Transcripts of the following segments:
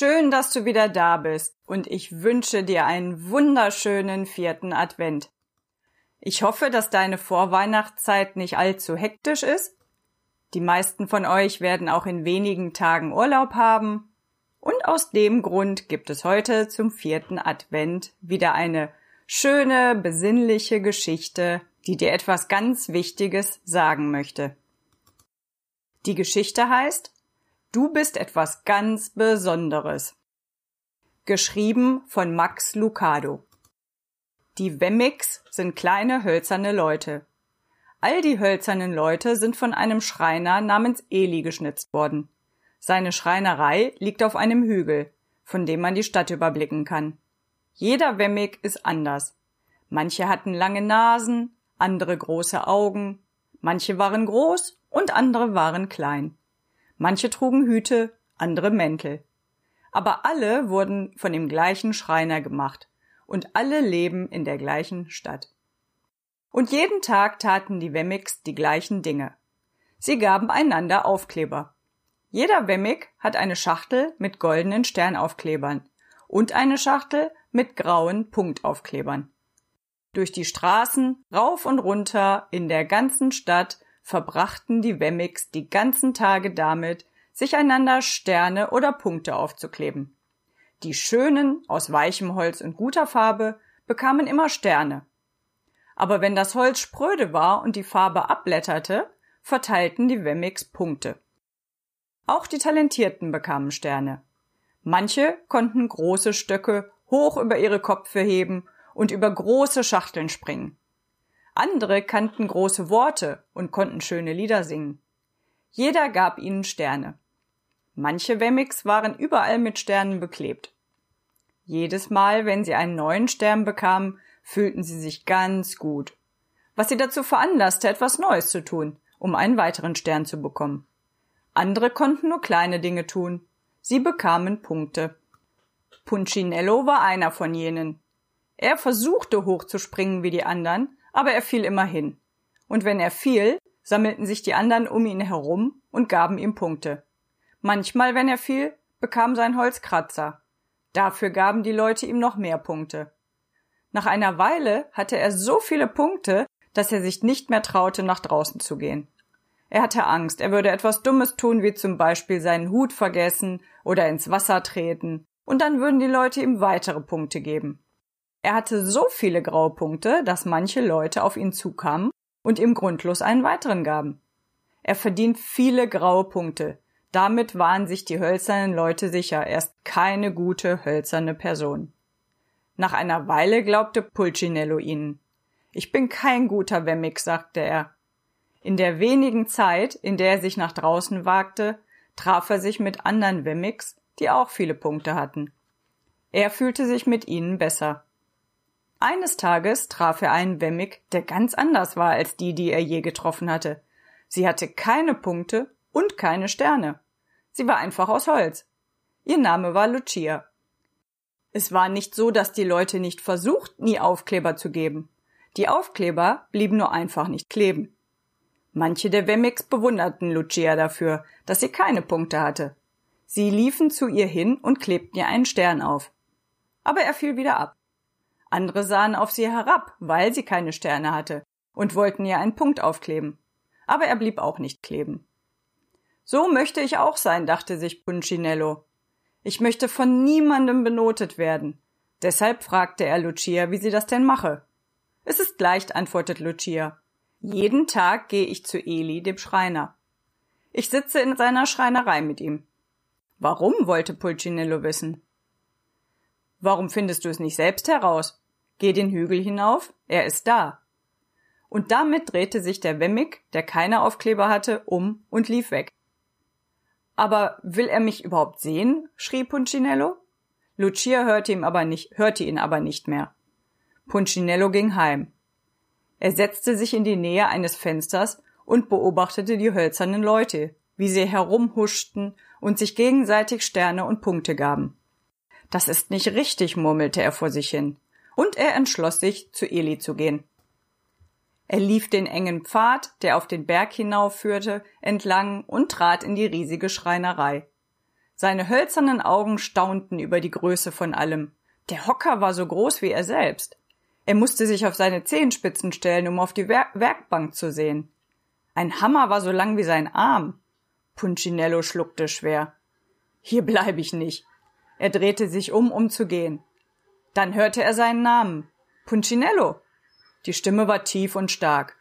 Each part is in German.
Schön, dass du wieder da bist und ich wünsche dir einen wunderschönen vierten Advent. Ich hoffe, dass deine Vorweihnachtszeit nicht allzu hektisch ist. Die meisten von euch werden auch in wenigen Tagen Urlaub haben und aus dem Grund gibt es heute zum vierten Advent wieder eine schöne, besinnliche Geschichte, die dir etwas ganz Wichtiges sagen möchte. Die Geschichte heißt Du bist etwas ganz Besonderes. Geschrieben von Max Lucado. Die Wemmix sind kleine hölzerne Leute. All die hölzernen Leute sind von einem Schreiner namens Eli geschnitzt worden. Seine Schreinerei liegt auf einem Hügel, von dem man die Stadt überblicken kann. Jeder Wemmig ist anders. Manche hatten lange Nasen, andere große Augen, manche waren groß und andere waren klein. Manche trugen Hüte, andere Mäntel. Aber alle wurden von dem gleichen Schreiner gemacht und alle leben in der gleichen Stadt. Und jeden Tag taten die Wemmigs die gleichen Dinge. Sie gaben einander Aufkleber. Jeder Wemmig hat eine Schachtel mit goldenen Sternaufklebern und eine Schachtel mit grauen Punktaufklebern. Durch die Straßen, rauf und runter, in der ganzen Stadt verbrachten die Wemmigs die ganzen Tage damit, sich einander Sterne oder Punkte aufzukleben. Die schönen, aus weichem Holz und guter Farbe, bekamen immer Sterne. Aber wenn das Holz spröde war und die Farbe abblätterte, verteilten die Wemmigs Punkte. Auch die Talentierten bekamen Sterne. Manche konnten große Stöcke hoch über ihre Köpfe heben und über große Schachteln springen. Andere kannten große Worte und konnten schöne Lieder singen. Jeder gab ihnen Sterne. Manche Wemmix waren überall mit Sternen beklebt. Jedes Mal, wenn sie einen neuen Stern bekamen, fühlten sie sich ganz gut. Was sie dazu veranlasste, etwas Neues zu tun, um einen weiteren Stern zu bekommen. Andere konnten nur kleine Dinge tun. Sie bekamen Punkte. Punchinello war einer von jenen. Er versuchte hochzuspringen wie die anderen, aber er fiel immer hin. Und wenn er fiel, sammelten sich die anderen um ihn herum und gaben ihm Punkte. Manchmal, wenn er fiel, bekam sein Holz Kratzer. Dafür gaben die Leute ihm noch mehr Punkte. Nach einer Weile hatte er so viele Punkte, dass er sich nicht mehr traute, nach draußen zu gehen. Er hatte Angst, er würde etwas Dummes tun, wie zum Beispiel seinen Hut vergessen oder ins Wasser treten, und dann würden die Leute ihm weitere Punkte geben. Er hatte so viele graue Punkte, dass manche Leute auf ihn zukamen und ihm grundlos einen weiteren gaben. Er verdient viele graue Punkte. Damit waren sich die hölzernen Leute sicher, er ist keine gute hölzerne Person. Nach einer Weile glaubte Pulcinello ihnen. Ich bin kein guter Wemmig, sagte er. In der wenigen Zeit, in der er sich nach draußen wagte, traf er sich mit anderen Wemmix, die auch viele Punkte hatten. Er fühlte sich mit ihnen besser. Eines Tages traf er einen Wemmig, der ganz anders war als die, die er je getroffen hatte. Sie hatte keine Punkte und keine Sterne. Sie war einfach aus Holz. Ihr Name war Lucia. Es war nicht so, dass die Leute nicht versuchten, nie Aufkleber zu geben. Die Aufkleber blieben nur einfach nicht kleben. Manche der Wemmix bewunderten Lucia dafür, dass sie keine Punkte hatte. Sie liefen zu ihr hin und klebten ihr einen Stern auf. Aber er fiel wieder ab. Andere sahen auf sie herab, weil sie keine Sterne hatte, und wollten ihr einen Punkt aufkleben. Aber er blieb auch nicht kleben. So möchte ich auch sein, dachte sich Punchinello. Ich möchte von niemandem benotet werden. Deshalb fragte er Lucia, wie sie das denn mache. Es ist leicht, antwortet Lucia. Jeden Tag gehe ich zu Eli, dem Schreiner. Ich sitze in seiner Schreinerei mit ihm. Warum? wollte Pulcinello wissen. Warum findest du es nicht selbst heraus? Geh den Hügel hinauf, er ist da. Und damit drehte sich der Wemmig, der keine Aufkleber hatte, um und lief weg. Aber will er mich überhaupt sehen? schrie Punchinello. Lucia hörte, ihm aber nicht, hörte ihn aber nicht mehr. Punchinello ging heim. Er setzte sich in die Nähe eines Fensters und beobachtete die hölzernen Leute, wie sie herumhuschten und sich gegenseitig Sterne und Punkte gaben. Das ist nicht richtig, murmelte er vor sich hin, und er entschloss sich, zu Eli zu gehen. Er lief den engen Pfad, der auf den Berg hinaufführte, entlang und trat in die riesige Schreinerei. Seine hölzernen Augen staunten über die Größe von allem. Der Hocker war so groß wie er selbst. Er musste sich auf seine Zehenspitzen stellen, um auf die Wer Werkbank zu sehen. Ein Hammer war so lang wie sein Arm. Punchinello schluckte schwer. Hier bleibe ich nicht. Er drehte sich um, um zu gehen. Dann hörte er seinen Namen. Punchinello. Die Stimme war tief und stark.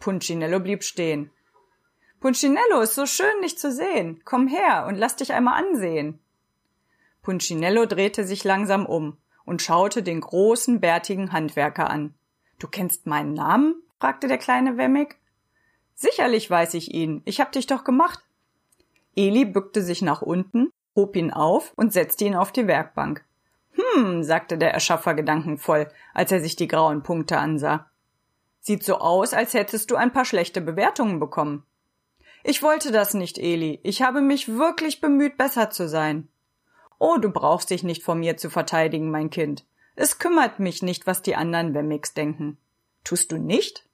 Punchinello blieb stehen. Punchinello, ist so schön, dich zu sehen. Komm her und lass dich einmal ansehen. Punchinello drehte sich langsam um und schaute den großen, bärtigen Handwerker an. Du kennst meinen Namen? fragte der kleine Wemmig. Sicherlich weiß ich ihn. Ich hab dich doch gemacht. Eli bückte sich nach unten, hob ihn auf und setzte ihn auf die Werkbank. Hm, sagte der Erschaffer gedankenvoll, als er sich die grauen Punkte ansah. Sieht so aus, als hättest du ein paar schlechte Bewertungen bekommen. Ich wollte das nicht, Eli. Ich habe mich wirklich bemüht, besser zu sein. Oh, du brauchst dich nicht vor mir zu verteidigen, mein Kind. Es kümmert mich nicht, was die anderen Wemmix denken. Tust du nicht?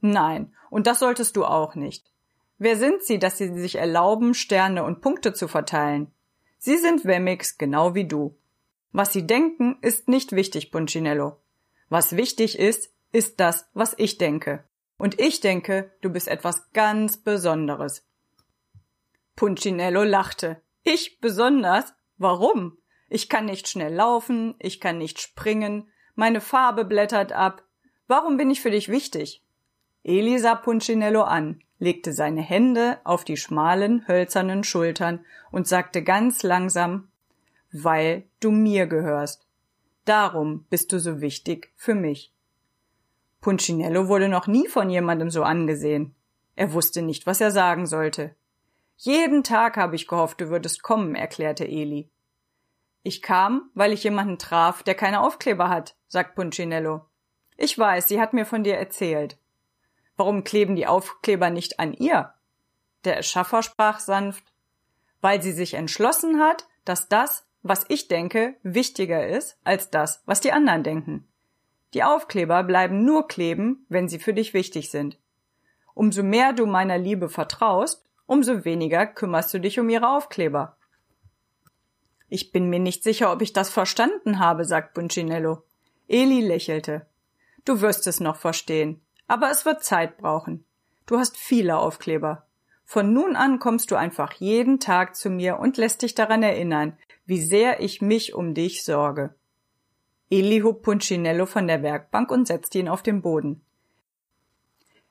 Nein, und das solltest du auch nicht. Wer sind sie, dass sie sich erlauben, Sterne und Punkte zu verteilen? Sie sind Wemmix, genau wie du. Was sie denken, ist nicht wichtig, Punchinello. Was wichtig ist, ist das, was ich denke. Und ich denke, du bist etwas ganz Besonderes. Punchinello lachte. Ich besonders? Warum? Ich kann nicht schnell laufen, ich kann nicht springen, meine Farbe blättert ab. Warum bin ich für dich wichtig? Elisa Punchinello an, legte seine Hände auf die schmalen, hölzernen Schultern und sagte ganz langsam, weil du mir gehörst. Darum bist du so wichtig für mich. Punchinello wurde noch nie von jemandem so angesehen. Er wusste nicht, was er sagen sollte. Jeden Tag habe ich gehofft, du würdest kommen, erklärte Eli. Ich kam, weil ich jemanden traf, der keine Aufkleber hat, sagt Punchinello. Ich weiß, sie hat mir von dir erzählt. Warum kleben die Aufkleber nicht an ihr? Der Erschaffer sprach sanft, weil sie sich entschlossen hat, dass das, was ich denke, wichtiger ist als das, was die anderen denken. Die Aufkleber bleiben nur kleben, wenn sie für dich wichtig sind. Umso mehr du meiner Liebe vertraust, umso weniger kümmerst du dich um ihre Aufkleber. Ich bin mir nicht sicher, ob ich das verstanden habe, sagt Buncinello. Eli lächelte. Du wirst es noch verstehen, aber es wird Zeit brauchen. Du hast viele Aufkleber. Von nun an kommst du einfach jeden Tag zu mir und lässt dich daran erinnern, wie sehr ich mich um dich sorge. Eli hob Punchinello von der Werkbank und setzte ihn auf den Boden.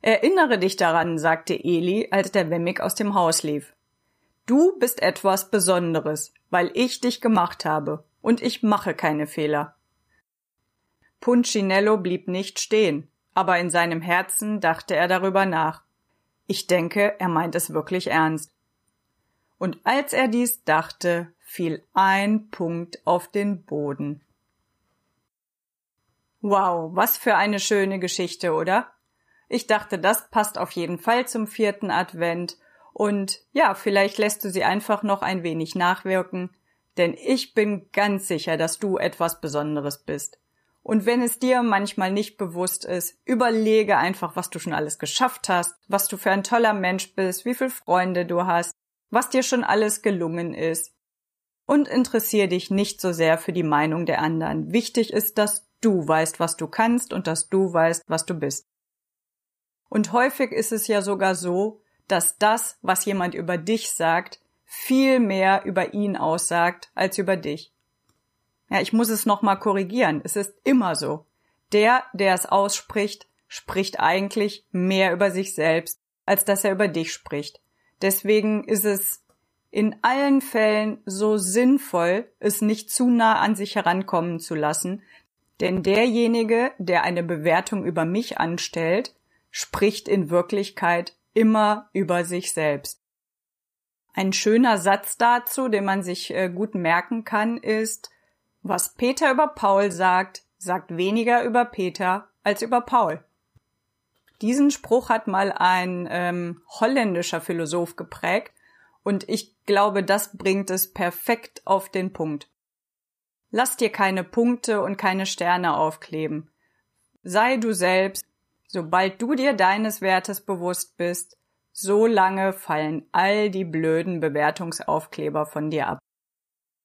Erinnere dich daran, sagte Eli, als der Wemmig aus dem Haus lief. Du bist etwas Besonderes, weil ich dich gemacht habe, und ich mache keine Fehler. Punchinello blieb nicht stehen, aber in seinem Herzen dachte er darüber nach. Ich denke, er meint es wirklich ernst. Und als er dies dachte, fiel ein Punkt auf den Boden. Wow, was für eine schöne Geschichte, oder? Ich dachte, das passt auf jeden Fall zum vierten Advent und ja, vielleicht lässt du sie einfach noch ein wenig nachwirken, denn ich bin ganz sicher, dass du etwas Besonderes bist. Und wenn es dir manchmal nicht bewusst ist, überlege einfach, was du schon alles geschafft hast, was du für ein toller Mensch bist, wie viele Freunde du hast, was dir schon alles gelungen ist. Und interessiere dich nicht so sehr für die Meinung der anderen. Wichtig ist, dass du weißt, was du kannst und dass du weißt, was du bist. Und häufig ist es ja sogar so, dass das, was jemand über dich sagt, viel mehr über ihn aussagt als über dich. Ja, ich muss es nochmal korrigieren. Es ist immer so. Der, der es ausspricht, spricht eigentlich mehr über sich selbst, als dass er über dich spricht. Deswegen ist es in allen Fällen so sinnvoll, es nicht zu nah an sich herankommen zu lassen, denn derjenige, der eine Bewertung über mich anstellt, spricht in Wirklichkeit immer über sich selbst. Ein schöner Satz dazu, den man sich äh, gut merken kann, ist, was Peter über Paul sagt, sagt weniger über Peter als über Paul. Diesen Spruch hat mal ein ähm, holländischer Philosoph geprägt und ich glaube, das bringt es perfekt auf den Punkt. Lass dir keine Punkte und keine Sterne aufkleben. Sei du selbst, sobald du dir deines Wertes bewusst bist, so lange fallen all die blöden Bewertungsaufkleber von dir ab.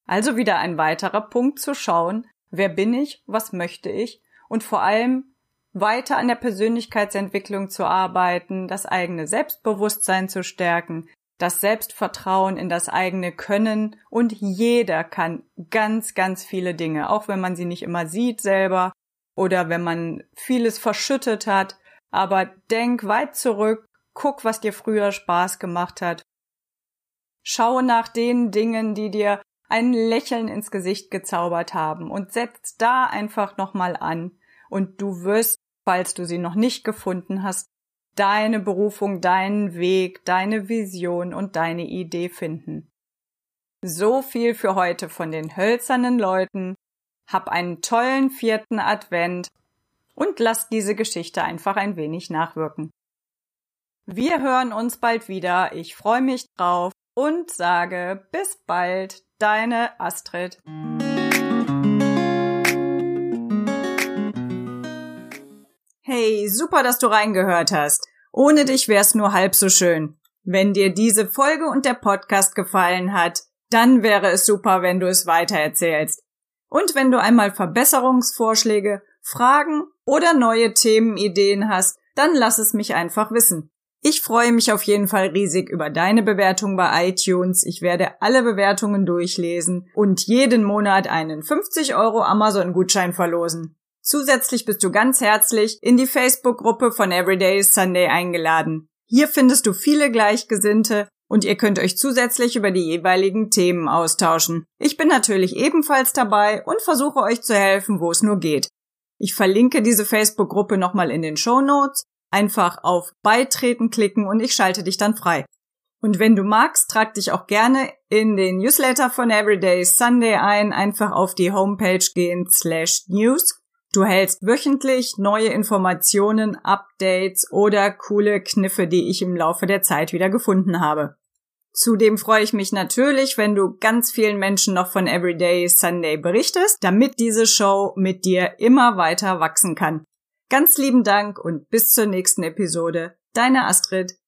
Also wieder ein weiterer Punkt zu schauen, wer bin ich, was möchte ich und vor allem weiter an der Persönlichkeitsentwicklung zu arbeiten, das eigene Selbstbewusstsein zu stärken, das Selbstvertrauen in das eigene Können und jeder kann ganz, ganz viele Dinge, auch wenn man sie nicht immer sieht selber oder wenn man vieles verschüttet hat, aber denk weit zurück, guck, was dir früher Spaß gemacht hat. Schau nach den Dingen, die dir ein Lächeln ins Gesicht gezaubert haben und setz da einfach nochmal an und du wirst, falls du sie noch nicht gefunden hast, deine Berufung, deinen Weg, deine Vision und deine Idee finden. So viel für heute von den hölzernen Leuten. Hab einen tollen vierten Advent und lass diese Geschichte einfach ein wenig nachwirken. Wir hören uns bald wieder. Ich freue mich drauf und sage bis bald, deine Astrid. Hey, super, dass du reingehört hast. Ohne dich wär's nur halb so schön. Wenn dir diese Folge und der Podcast gefallen hat, dann wäre es super, wenn du es weitererzählst. Und wenn du einmal Verbesserungsvorschläge, Fragen oder neue Themenideen hast, dann lass es mich einfach wissen. Ich freue mich auf jeden Fall riesig über deine Bewertung bei iTunes. Ich werde alle Bewertungen durchlesen und jeden Monat einen 50 Euro Amazon-Gutschein verlosen. Zusätzlich bist du ganz herzlich in die Facebook-Gruppe von Everyday Sunday eingeladen. Hier findest du viele Gleichgesinnte und ihr könnt euch zusätzlich über die jeweiligen Themen austauschen. Ich bin natürlich ebenfalls dabei und versuche euch zu helfen, wo es nur geht. Ich verlinke diese Facebook-Gruppe nochmal in den Show Notes. Einfach auf Beitreten klicken und ich schalte dich dann frei. Und wenn du magst, trag dich auch gerne in den Newsletter von Everyday Sunday ein. Einfach auf die Homepage gehen slash news Du hältst wöchentlich neue Informationen, Updates oder coole Kniffe, die ich im Laufe der Zeit wieder gefunden habe. Zudem freue ich mich natürlich, wenn du ganz vielen Menschen noch von Everyday Sunday berichtest, damit diese Show mit dir immer weiter wachsen kann. Ganz lieben Dank und bis zur nächsten Episode. Deine Astrid.